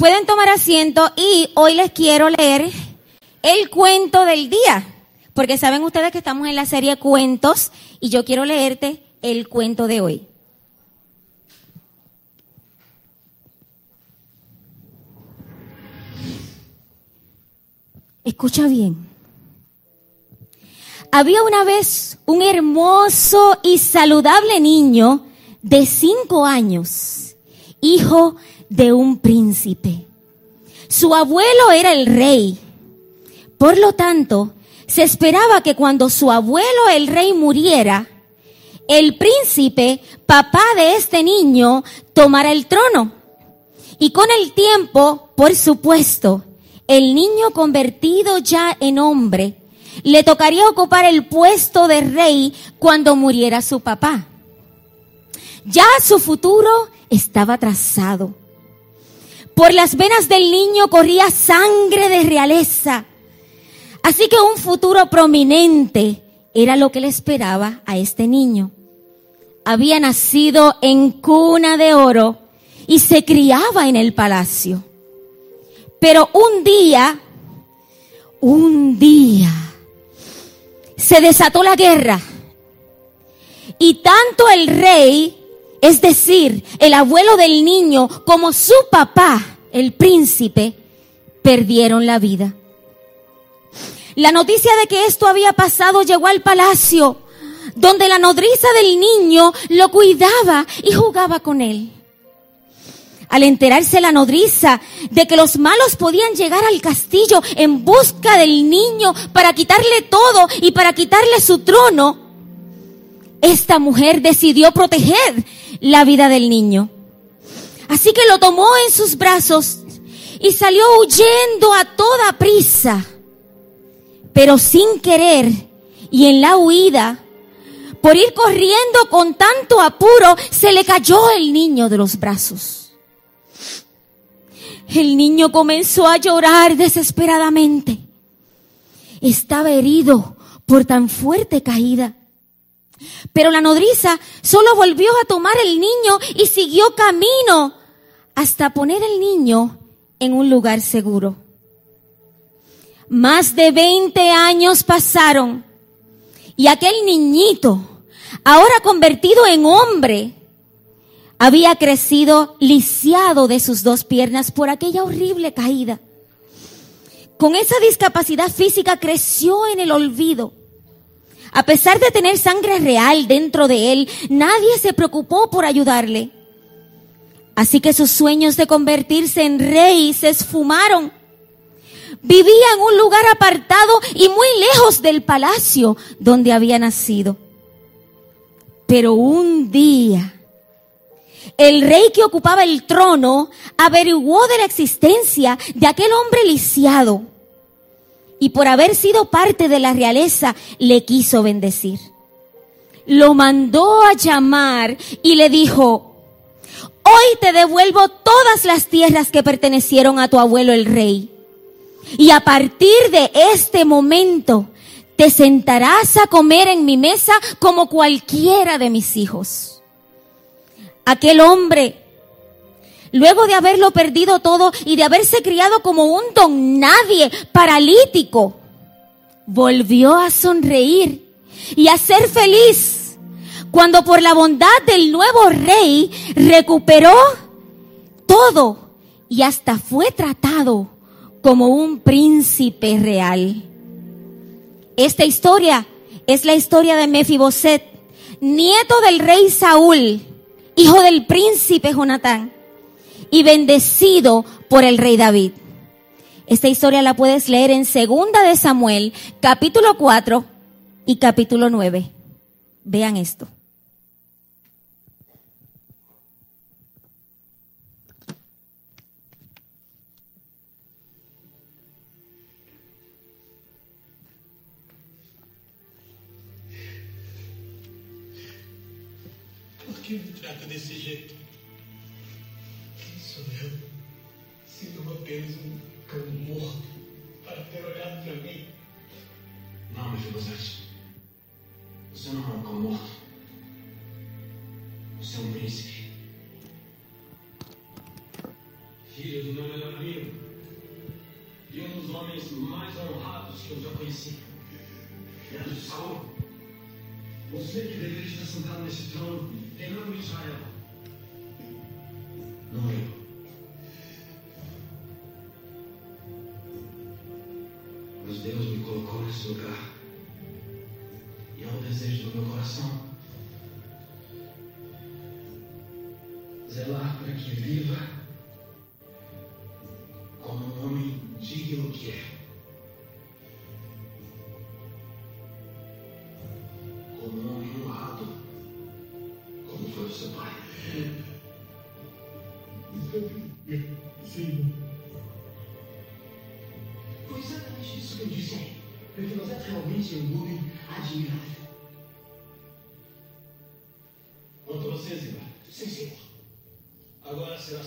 Pueden tomar asiento y hoy les quiero leer el cuento del día, porque saben ustedes que estamos en la serie cuentos y yo quiero leerte el cuento de hoy. Escucha bien. Había una vez un hermoso y saludable niño de cinco años, hijo de un príncipe. Su abuelo era el rey. Por lo tanto, se esperaba que cuando su abuelo el rey muriera, el príncipe, papá de este niño, tomara el trono. Y con el tiempo, por supuesto, el niño convertido ya en hombre, le tocaría ocupar el puesto de rey cuando muriera su papá. Ya su futuro estaba trazado. Por las venas del niño corría sangre de realeza. Así que un futuro prominente era lo que le esperaba a este niño. Había nacido en cuna de oro y se criaba en el palacio. Pero un día, un día, se desató la guerra. Y tanto el rey es decir, el abuelo del niño como su papá, el príncipe, perdieron la vida. La noticia de que esto había pasado llegó al palacio, donde la nodriza del niño lo cuidaba y jugaba con él. Al enterarse la nodriza de que los malos podían llegar al castillo en busca del niño para quitarle todo y para quitarle su trono, esta mujer decidió proteger la vida del niño. Así que lo tomó en sus brazos y salió huyendo a toda prisa. Pero sin querer y en la huida, por ir corriendo con tanto apuro, se le cayó el niño de los brazos. El niño comenzó a llorar desesperadamente. Estaba herido por tan fuerte caída. Pero la nodriza solo volvió a tomar el niño y siguió camino hasta poner el niño en un lugar seguro. Más de 20 años pasaron y aquel niñito, ahora convertido en hombre, había crecido lisiado de sus dos piernas por aquella horrible caída. Con esa discapacidad física creció en el olvido a pesar de tener sangre real dentro de él, nadie se preocupó por ayudarle. Así que sus sueños de convertirse en rey se esfumaron. Vivía en un lugar apartado y muy lejos del palacio donde había nacido. Pero un día, el rey que ocupaba el trono averiguó de la existencia de aquel hombre lisiado y por haber sido parte de la realeza le quiso bendecir. Lo mandó a llamar y le dijo, hoy te devuelvo todas las tierras que pertenecieron a tu abuelo el rey. Y a partir de este momento te sentarás a comer en mi mesa como cualquiera de mis hijos. Aquel hombre luego de haberlo perdido todo y de haberse criado como un don nadie, paralítico, volvió a sonreír y a ser feliz cuando por la bondad del nuevo rey recuperó todo y hasta fue tratado como un príncipe real. Esta historia es la historia de Mefiboset, nieto del rey Saúl, hijo del príncipe Jonatán y bendecido por el rey David. Esta historia la puedes leer en Segunda de Samuel, capítulo 4 y capítulo 9. Vean esto. Eu já conheci, era Jesus salvo. Você que deveria estar sentado nesse trono, em nome de Israel. Não eu. Mas Deus me colocou nesse lugar.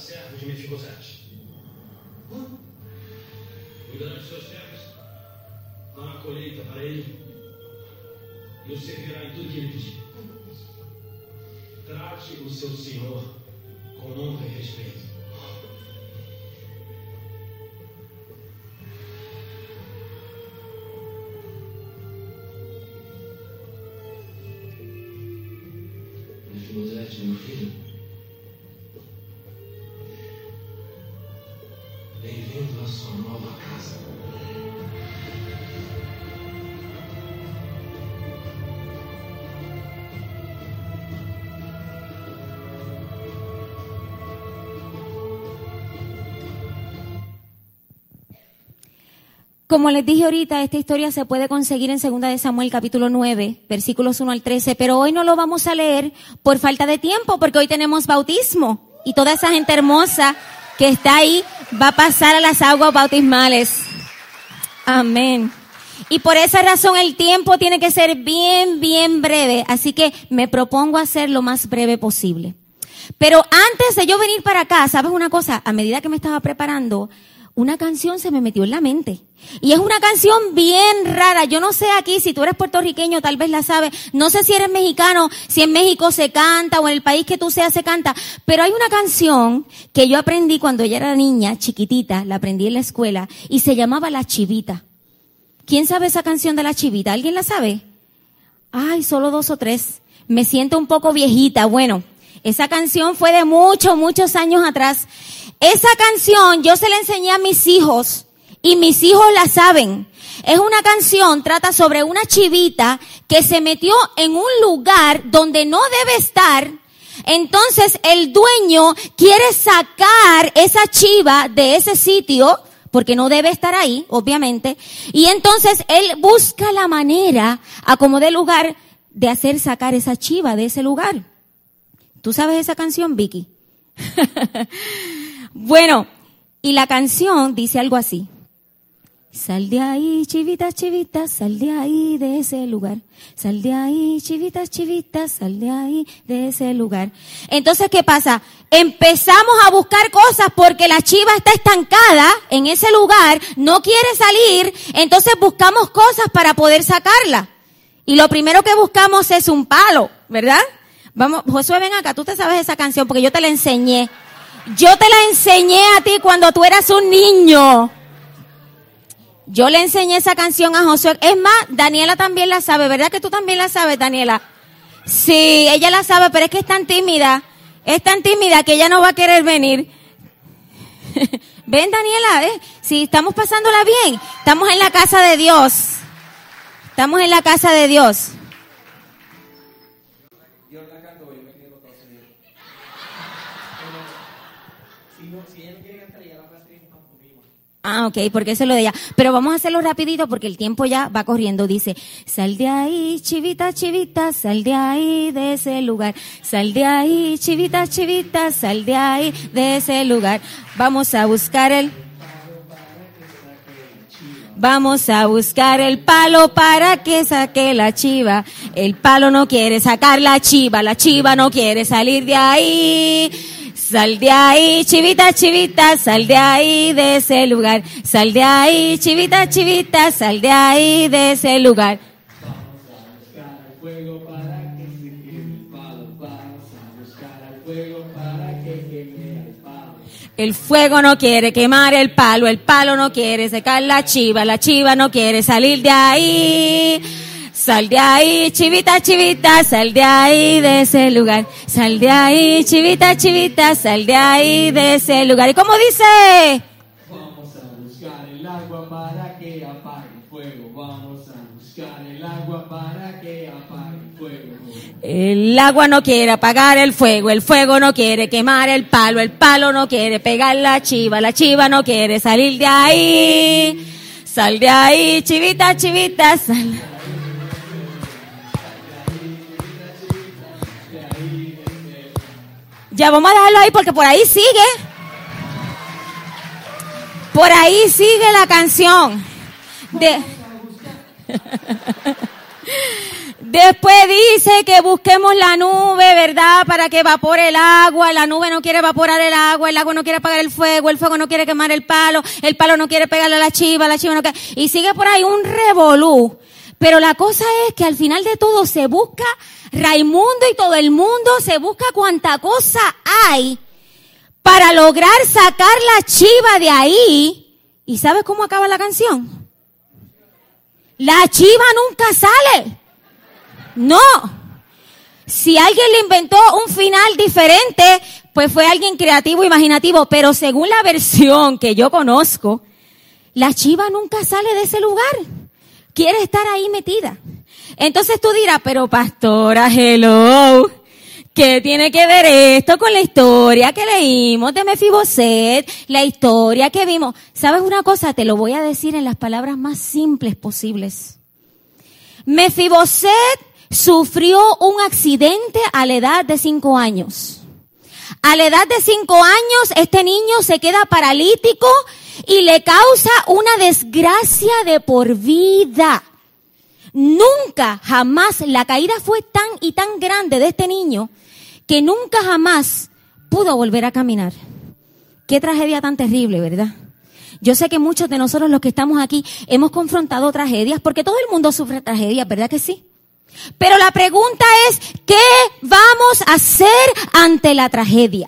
Agora será servo de Mefibosete. Cuidará de seus servos, dará colheita para ele e o servirá em tudo que ele pedir. Trate o seu senhor com honra e respeito. Como les dije ahorita, esta historia se puede conseguir en 2 de Samuel capítulo 9, versículos 1 al 13, pero hoy no lo vamos a leer por falta de tiempo, porque hoy tenemos bautismo y toda esa gente hermosa que está ahí va a pasar a las aguas bautismales. Amén. Y por esa razón el tiempo tiene que ser bien, bien breve, así que me propongo hacer lo más breve posible. Pero antes de yo venir para acá, ¿sabes una cosa? A medida que me estaba preparando, una canción se me metió en la mente. Y es una canción bien rara. Yo no sé aquí, si tú eres puertorriqueño, tal vez la sabes. No sé si eres mexicano, si en México se canta o en el país que tú seas se canta. Pero hay una canción que yo aprendí cuando ella era niña, chiquitita, la aprendí en la escuela, y se llamaba La Chivita. ¿Quién sabe esa canción de La Chivita? ¿Alguien la sabe? Ay, solo dos o tres. Me siento un poco viejita. Bueno, esa canción fue de muchos, muchos años atrás. Esa canción yo se la enseñé a mis hijos y mis hijos la saben. Es una canción, trata sobre una chivita que se metió en un lugar donde no debe estar. Entonces el dueño quiere sacar esa chiva de ese sitio porque no debe estar ahí, obviamente. Y entonces él busca la manera, a como de lugar, de hacer sacar esa chiva de ese lugar. ¿Tú sabes esa canción, Vicky? bueno, y la canción dice algo así. Sal de ahí, chivita, chivita, sal de ahí, de ese lugar. Sal de ahí, chivita, chivita, sal de ahí, de ese lugar. Entonces, ¿qué pasa? Empezamos a buscar cosas porque la chiva está estancada en ese lugar, no quiere salir, entonces buscamos cosas para poder sacarla. Y lo primero que buscamos es un palo, ¿verdad? Vamos, Josué, ven acá, tú te sabes esa canción porque yo te la enseñé. Yo te la enseñé a ti cuando tú eras un niño. Yo le enseñé esa canción a Josué. Es más, Daniela también la sabe, ¿verdad que tú también la sabes, Daniela? Sí, ella la sabe, pero es que es tan tímida. Es tan tímida que ella no va a querer venir. Ven, Daniela, ¿eh? Sí, estamos pasándola bien. Estamos en la casa de Dios. Estamos en la casa de Dios. Ah, ok, porque eso es lo de ella. Pero vamos a hacerlo rapidito porque el tiempo ya va corriendo. Dice, sal de ahí, chivita, chivita, sal de ahí, de ese lugar. Sal de ahí, chivita, chivita, sal de ahí, de ese lugar. Vamos a buscar el... Vamos a buscar el palo para que saque la chiva. El palo no quiere sacar la chiva, la chiva no quiere salir de ahí. Sal de ahí, chivita, chivita, sal de ahí de ese lugar. Sal de ahí, chivita, chivita, sal de ahí de ese lugar. El fuego no quiere quemar el palo, el palo no quiere secar la chiva, la chiva no quiere salir de ahí. Sal de ahí, chivita, chivita, sal de ahí de ese lugar. Sal de ahí, chivita, chivita, sal de ahí de ese lugar. ¿Y cómo dice? Vamos a buscar el agua para que apague el fuego. Vamos a buscar el agua para que apague el fuego. El agua no quiere apagar el fuego, el fuego no quiere quemar el palo, el palo no quiere pegar la chiva, la chiva no quiere salir de ahí. Sal de ahí, chivita, chivita, sal. Vamos a dejarlo ahí porque por ahí sigue. Por ahí sigue la canción. De... Después dice que busquemos la nube, ¿verdad? Para que evapore el agua. La nube no quiere evaporar el agua, el agua no quiere apagar el fuego, el fuego no quiere quemar el palo, el palo no quiere pegarle a la chiva, la chiva no quiere... Y sigue por ahí un revolú. Pero la cosa es que al final de todo se busca Raimundo y todo el mundo se busca cuanta cosa hay para lograr sacar la chiva de ahí. ¿Y sabes cómo acaba la canción? La chiva nunca sale. No. Si alguien le inventó un final diferente, pues fue alguien creativo, imaginativo, pero según la versión que yo conozco, la chiva nunca sale de ese lugar. Quiere estar ahí metida. Entonces tú dirás, pero pastora, hello, ¿qué tiene que ver esto con la historia que leímos de Mefiboset? La historia que vimos. ¿Sabes una cosa? Te lo voy a decir en las palabras más simples posibles. Mefiboset sufrió un accidente a la edad de cinco años. A la edad de cinco años, este niño se queda paralítico y le causa una desgracia de por vida. Nunca, jamás, la caída fue tan y tan grande de este niño que nunca jamás pudo volver a caminar. Qué tragedia tan terrible, ¿verdad? Yo sé que muchos de nosotros los que estamos aquí hemos confrontado tragedias porque todo el mundo sufre tragedias, ¿verdad que sí? Pero la pregunta es, ¿qué vamos a hacer ante la tragedia?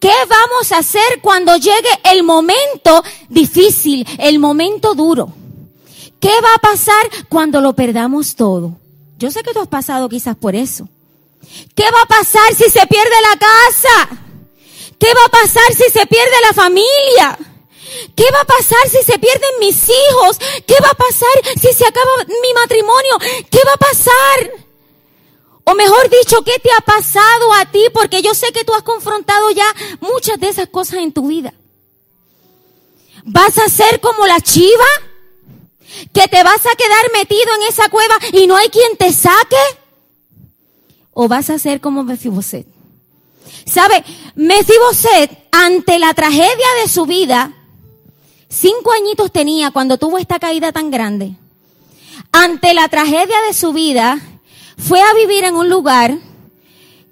¿Qué vamos a hacer cuando llegue el momento difícil, el momento duro? ¿Qué va a pasar cuando lo perdamos todo? Yo sé que tú has pasado quizás por eso. ¿Qué va a pasar si se pierde la casa? ¿Qué va a pasar si se pierde la familia? ¿Qué va a pasar si se pierden mis hijos? ¿Qué va a pasar si se acaba mi matrimonio? ¿Qué va a pasar? O mejor dicho, ¿qué te ha pasado a ti? Porque yo sé que tú has confrontado ya muchas de esas cosas en tu vida. ¿Vas a ser como la chiva? Que te vas a quedar metido en esa cueva y no hay quien te saque? ¿O vas a ser como Mefiboset? ¿Sabe? Mefiboset, ante la tragedia de su vida, cinco añitos tenía cuando tuvo esta caída tan grande. Ante la tragedia de su vida, fue a vivir en un lugar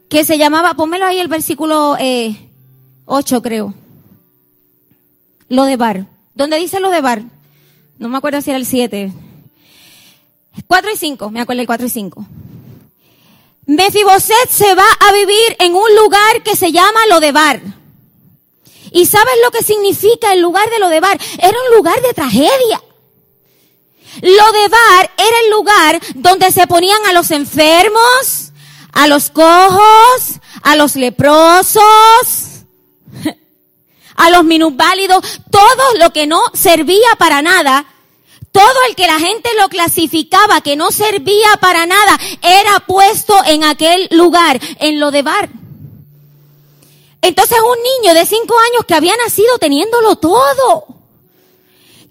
que se llamaba, pónmelo ahí el versículo eh, 8 creo. Lo de Bar. ¿Dónde dice lo de Bar? No me acuerdo si era el 7. 4 y 5, me acuerdo el 4 y 5. Mefiboset se va a vivir en un lugar que se llama Lodebar. ¿Y sabes lo que significa el lugar de Lodebar? Era un lugar de tragedia. Lodebar era el lugar donde se ponían a los enfermos, a los cojos, a los leprosos, a los minusválidos, todo lo que no servía para nada, todo el que la gente lo clasificaba que no servía para nada, era puesto en aquel lugar, en lo de bar. Entonces un niño de cinco años que había nacido teniéndolo todo,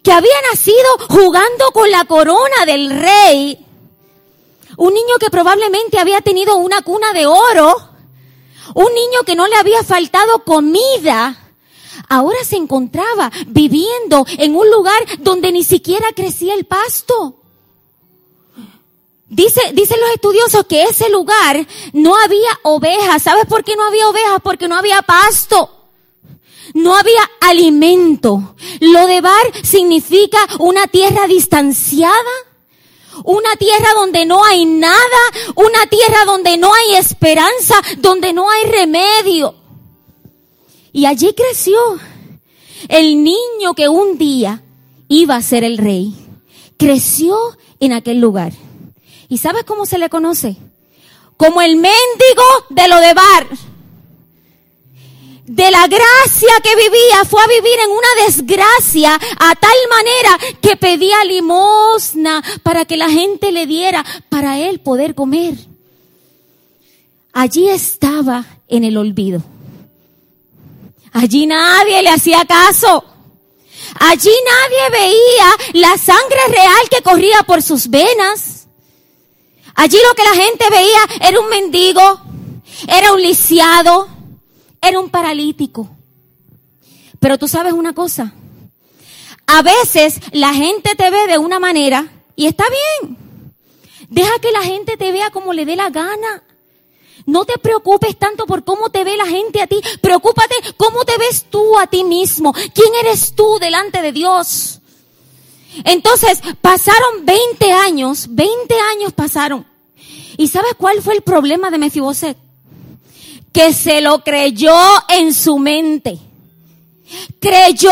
que había nacido jugando con la corona del rey, un niño que probablemente había tenido una cuna de oro, un niño que no le había faltado comida, ahora se encontraba viviendo en un lugar donde ni siquiera crecía el pasto. Dice, dicen los estudiosos que ese lugar no había ovejas. ¿Sabes por qué no había ovejas? Porque no había pasto. No había alimento. Lo de bar significa una tierra distanciada. Una tierra donde no hay nada. Una tierra donde no hay esperanza. Donde no hay remedio. Y allí creció el niño que un día iba a ser el rey. Creció en aquel lugar. ¿Y sabes cómo se le conoce? Como el mendigo de lo de bar. De la gracia que vivía, fue a vivir en una desgracia a tal manera que pedía limosna para que la gente le diera para él poder comer. Allí estaba en el olvido. Allí nadie le hacía caso. Allí nadie veía la sangre real que corría por sus venas. Allí lo que la gente veía era un mendigo, era un lisiado, era un paralítico. Pero tú sabes una cosa. A veces la gente te ve de una manera y está bien. Deja que la gente te vea como le dé la gana. No te preocupes tanto por cómo te ve la gente a ti. Preocúpate cómo te ves tú a ti mismo. ¿Quién eres tú delante de Dios? Entonces, pasaron 20 años, 20 años pasaron. ¿Y sabes cuál fue el problema de Mefiboset? Que se lo creyó en su mente. Creyó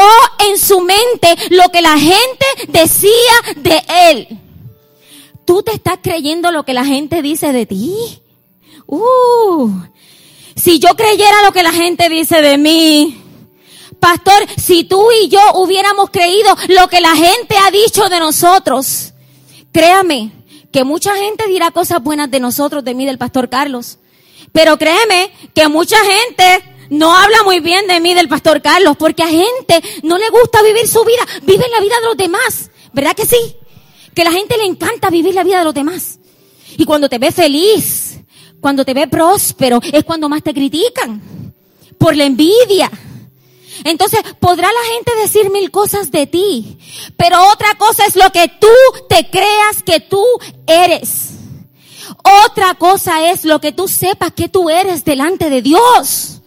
en su mente lo que la gente decía de él. ¿Tú te estás creyendo lo que la gente dice de ti? Uh, si yo creyera lo que la gente dice de mí, pastor, si tú y yo hubiéramos creído lo que la gente ha dicho de nosotros, créame que mucha gente dirá cosas buenas de nosotros, de mí, del pastor Carlos. Pero créeme que mucha gente no habla muy bien de mí, del pastor Carlos, porque a gente no le gusta vivir su vida, vive la vida de los demás. ¿Verdad que sí? Que a la gente le encanta vivir la vida de los demás. Y cuando te ve feliz, cuando te ve próspero, es cuando más te critican. Por la envidia. Entonces, podrá la gente decir mil cosas de ti, pero otra cosa es lo que tú te creas que tú eres. Otra cosa es lo que tú sepas que tú eres delante de Dios.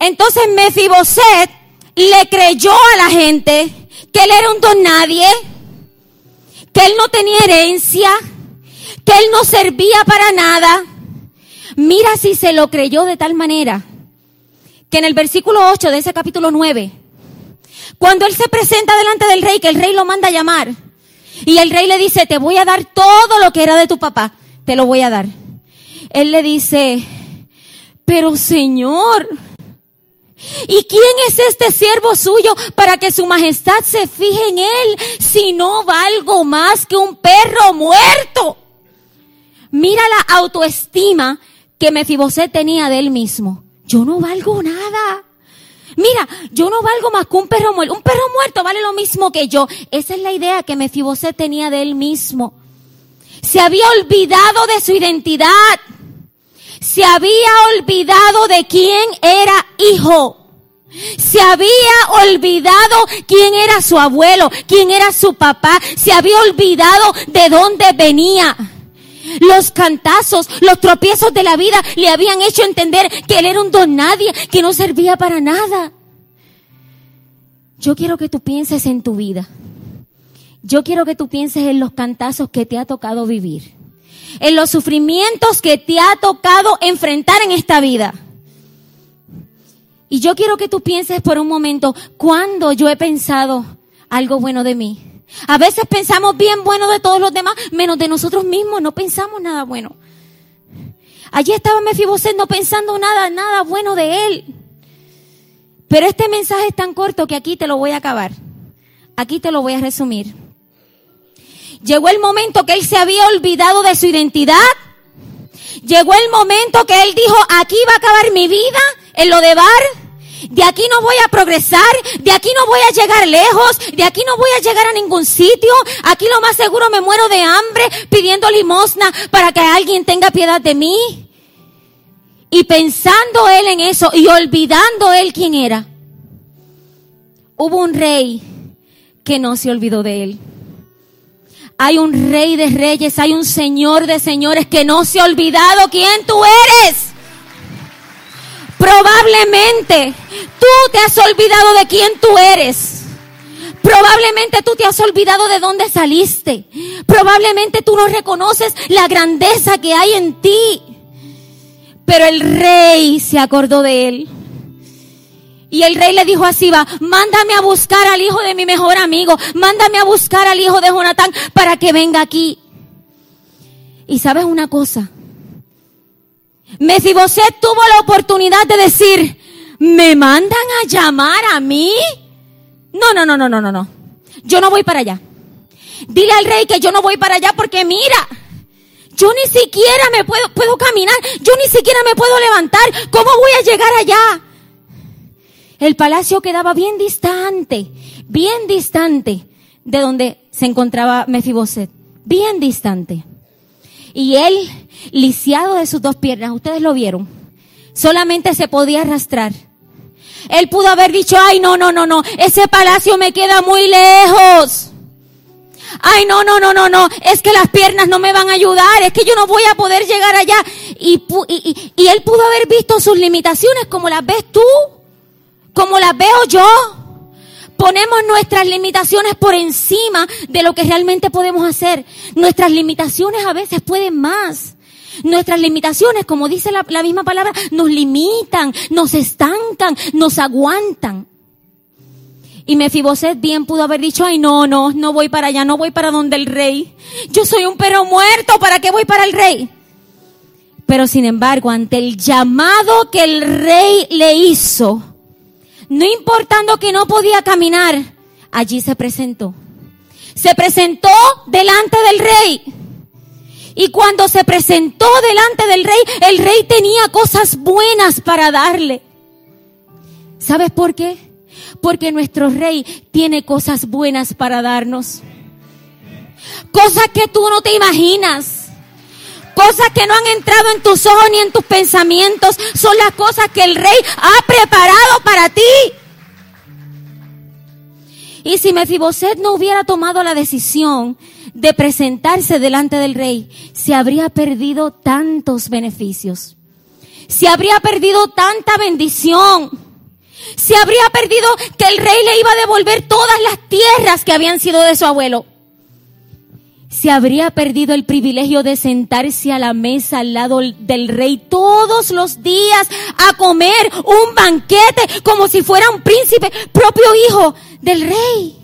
Entonces Mefiboset le creyó a la gente que él era un don nadie, que él no tenía herencia, que él no servía para nada. Mira si se lo creyó de tal manera que en el versículo 8 de ese capítulo 9, cuando él se presenta delante del rey, que el rey lo manda a llamar, y el rey le dice, te voy a dar todo lo que era de tu papá, te lo voy a dar. Él le dice, pero Señor, ¿y quién es este siervo suyo para que su majestad se fije en él si no valgo más que un perro muerto? Mira la autoestima que Mefiboset tenía de él mismo. Yo no valgo nada. Mira, yo no valgo más que un perro muerto. Un perro muerto vale lo mismo que yo. Esa es la idea que Mefiboset tenía de él mismo. Se había olvidado de su identidad. Se había olvidado de quién era hijo. Se había olvidado quién era su abuelo, quién era su papá. Se había olvidado de dónde venía. Los cantazos, los tropiezos de la vida le habían hecho entender que él era un don nadie, que no servía para nada. Yo quiero que tú pienses en tu vida. Yo quiero que tú pienses en los cantazos que te ha tocado vivir. En los sufrimientos que te ha tocado enfrentar en esta vida. Y yo quiero que tú pienses por un momento, ¿cuándo yo he pensado algo bueno de mí? A veces pensamos bien bueno de todos los demás, menos de nosotros mismos, no pensamos nada bueno. Allí estaba Mefiboset no pensando nada, nada bueno de él. Pero este mensaje es tan corto que aquí te lo voy a acabar. Aquí te lo voy a resumir. Llegó el momento que él se había olvidado de su identidad. Llegó el momento que él dijo, aquí va a acabar mi vida en lo de bar de aquí no voy a progresar, de aquí no voy a llegar lejos, de aquí no voy a llegar a ningún sitio, aquí lo más seguro me muero de hambre pidiendo limosna para que alguien tenga piedad de mí. Y pensando él en eso y olvidando él quién era, hubo un rey que no se olvidó de él. Hay un rey de reyes, hay un señor de señores que no se ha olvidado quién tú eres. Probablemente tú te has olvidado de quién tú eres. Probablemente tú te has olvidado de dónde saliste. Probablemente tú no reconoces la grandeza que hay en ti. Pero el rey se acordó de él. Y el rey le dijo a Siba, mándame a buscar al hijo de mi mejor amigo, mándame a buscar al hijo de Jonatán para que venga aquí. Y sabes una cosa, Mefiboset tuvo la oportunidad de decir, ¿me mandan a llamar a mí? No, no, no, no, no, no, no. Yo no voy para allá. Dile al rey que yo no voy para allá porque mira, yo ni siquiera me puedo, puedo caminar, yo ni siquiera me puedo levantar. ¿Cómo voy a llegar allá? El palacio quedaba bien distante, bien distante de donde se encontraba Mefiboset, bien distante. Y él, lisiado de sus dos piernas, ustedes lo vieron, solamente se podía arrastrar. Él pudo haber dicho, ay, no, no, no, no, ese palacio me queda muy lejos. Ay, no, no, no, no, no, es que las piernas no me van a ayudar, es que yo no voy a poder llegar allá. Y, y, y él pudo haber visto sus limitaciones como las ves tú, como las veo yo. Ponemos nuestras limitaciones por encima de lo que realmente podemos hacer. Nuestras limitaciones a veces pueden más. Nuestras limitaciones, como dice la, misma palabra, nos limitan, nos estancan, nos aguantan. Y Mefiboset bien pudo haber dicho, ay no, no, no voy para allá, no voy para donde el rey. Yo soy un perro muerto, ¿para qué voy para el rey? Pero sin embargo, ante el llamado que el rey le hizo, no importando que no podía caminar, allí se presentó. Se presentó delante del rey. Y cuando se presentó delante del rey, el rey tenía cosas buenas para darle. ¿Sabes por qué? Porque nuestro rey tiene cosas buenas para darnos. Cosas que tú no te imaginas. Cosas que no han entrado en tus ojos ni en tus pensamientos. Son las cosas que el rey ha preparado para ti. Y si Mefiboset no hubiera tomado la decisión de presentarse delante del rey, se habría perdido tantos beneficios. Se habría perdido tanta bendición. Se habría perdido que el rey le iba a devolver todas las tierras que habían sido de su abuelo. Se habría perdido el privilegio de sentarse a la mesa al lado del rey todos los días a comer un banquete como si fuera un príncipe, propio hijo del rey.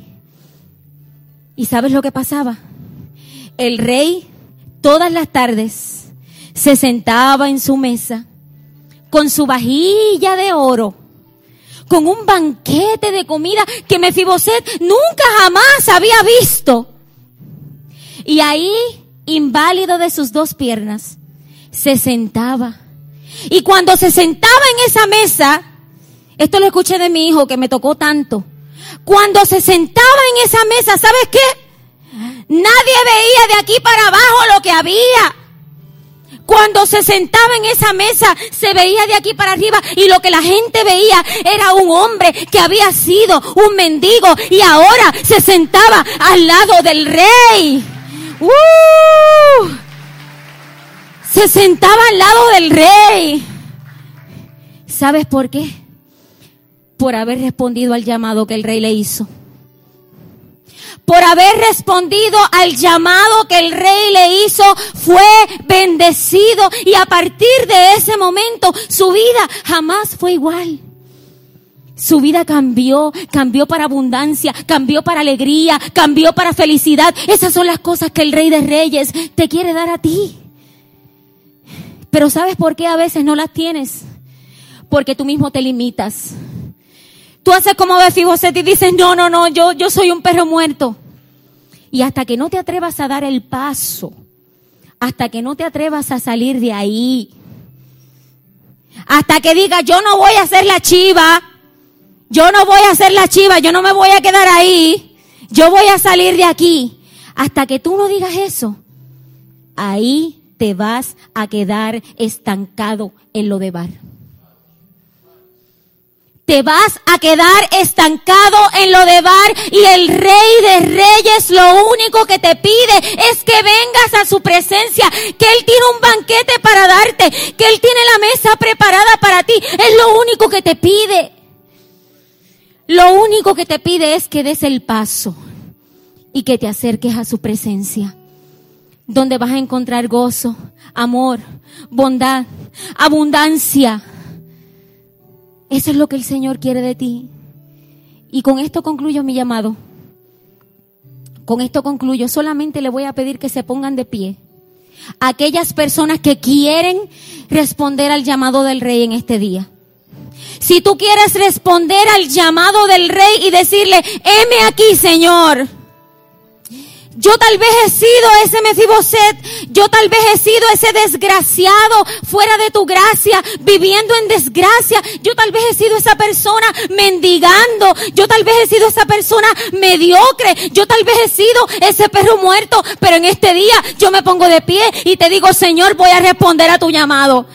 ¿Y sabes lo que pasaba? El rey todas las tardes se sentaba en su mesa con su vajilla de oro, con un banquete de comida que Mefiboset nunca jamás había visto. Y ahí, inválido de sus dos piernas, se sentaba. Y cuando se sentaba en esa mesa, esto lo escuché de mi hijo que me tocó tanto. Cuando se sentaba en esa mesa, ¿sabes qué? Nadie veía de aquí para abajo lo que había. Cuando se sentaba en esa mesa, se veía de aquí para arriba y lo que la gente veía era un hombre que había sido un mendigo y ahora se sentaba al lado del rey. ¡Uh! Se sentaba al lado del rey. ¿Sabes por qué? Por haber respondido al llamado que el rey le hizo por haber respondido al llamado que el rey le hizo, fue bendecido y a partir de ese momento su vida jamás fue igual. Su vida cambió, cambió para abundancia, cambió para alegría, cambió para felicidad. Esas son las cosas que el Rey de Reyes te quiere dar a ti. Pero ¿sabes por qué a veces no las tienes? Porque tú mismo te limitas. Tú haces como Mefiboset y dices, no, no, no, yo, yo soy un perro muerto. Y hasta que no te atrevas a dar el paso, hasta que no te atrevas a salir de ahí, hasta que digas, yo no voy a hacer la chiva, yo no voy a hacer la chiva, yo no me voy a quedar ahí, yo voy a salir de aquí. Hasta que tú no digas eso, ahí te vas a quedar estancado en lo de bar te vas a quedar estancado en lo de bar y el rey de reyes lo único que te pide es que vengas a su presencia, que él tiene un banquete para darte, que él tiene la mesa preparada para ti, es lo único que te pide. Lo único que te pide es que des el paso y que te acerques a su presencia, donde vas a encontrar gozo, amor, bondad, abundancia Eso es lo que el Señor quiere de ti. Y con esto concluyo mi llamado. Con esto concluyo. Solamente le voy a pedir que se pongan de pie. Aquellas personas que quieren responder al llamado del rey en este día. Si tú quieres responder al llamado del rey y decirle, heme aquí, Señor. Yo tal vez he sido ese Mefiboset, yo tal vez he sido ese desgraciado fuera de tu gracia, viviendo en desgracia. Yo tal vez he sido esa persona mendigando, yo tal vez he sido esa persona mediocre, yo tal vez he sido ese perro muerto, pero en este día yo me pongo de pie y te digo, Señor, voy a responder a tu llamado.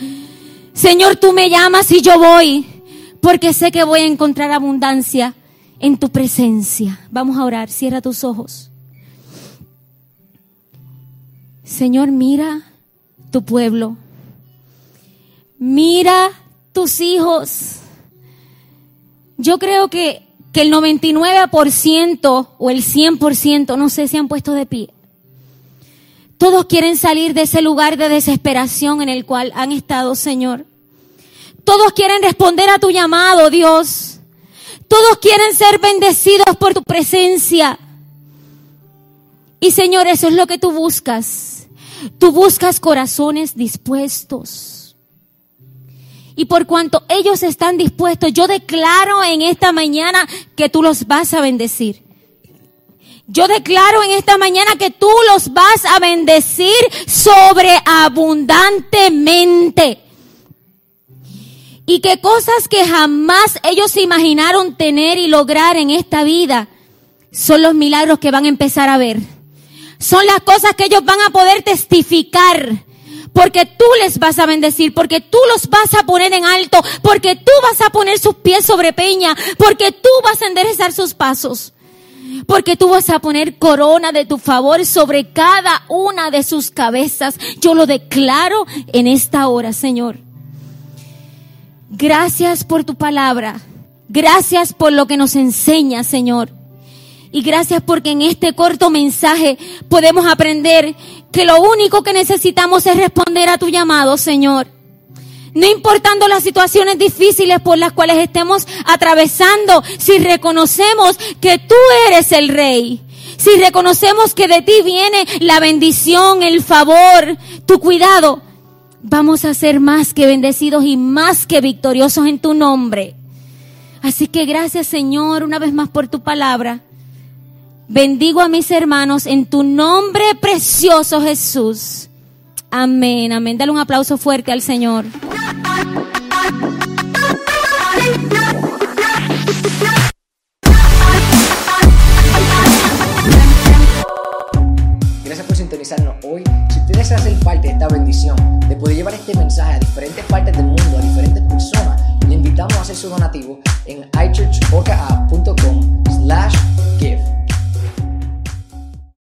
Señor, tú me llamas y yo voy, porque sé que voy a encontrar abundancia en tu presencia. Vamos a orar, cierra tus ojos. Señor, mira tu pueblo. Mira tus hijos. Yo creo que, que el 99% o el 100%, no sé si han puesto de pie. Todos quieren salir de ese lugar de desesperación en el cual han estado, Señor. Todos quieren responder a tu llamado, Dios. Todos quieren ser bendecidos por tu presencia. Y Señor, eso es lo que tú buscas. Tú buscas corazones dispuestos. Y por cuanto ellos están dispuestos, yo declaro en esta mañana que tú los vas a bendecir. Yo declaro en esta mañana que tú los vas a bendecir sobreabundantemente. Y que cosas que jamás ellos imaginaron tener y lograr en esta vida son los milagros que van a empezar a ver son las cosas que ellos van a poder testificar. Porque tú les vas a bendecir, porque tú los vas a poner en alto, porque tú vas a poner sus pies sobre peña, porque tú vas a enderezar sus pasos. Porque tú vas a poner corona de tu favor sobre cada una de sus cabezas. Yo lo declaro en esta hora, Señor. Gracias por tu palabra. Gracias por lo que nos enseña, Señor. Y gracias porque en este corto mensaje podemos aprender que lo único que necesitamos es responder a tu llamado, Señor. No importando las situaciones difíciles por las cuales estemos atravesando, si reconocemos que tú eres el Rey, si reconocemos que de ti viene la bendición, el favor, tu cuidado, vamos a ser más que bendecidos y más que victoriosos en tu nombre. Así que gracias Señor una vez más por tu palabra. Bendigo a mis hermanos en tu nombre precioso Jesús. Amén, amén. Dale un aplauso fuerte al Señor. Gracias por sintonizarnos hoy. Si usted desea ser parte de esta bendición, de poder llevar este mensaje a diferentes partes del mundo, a diferentes personas, le invitamos a hacer su donativo en ichurchoka.com slash give.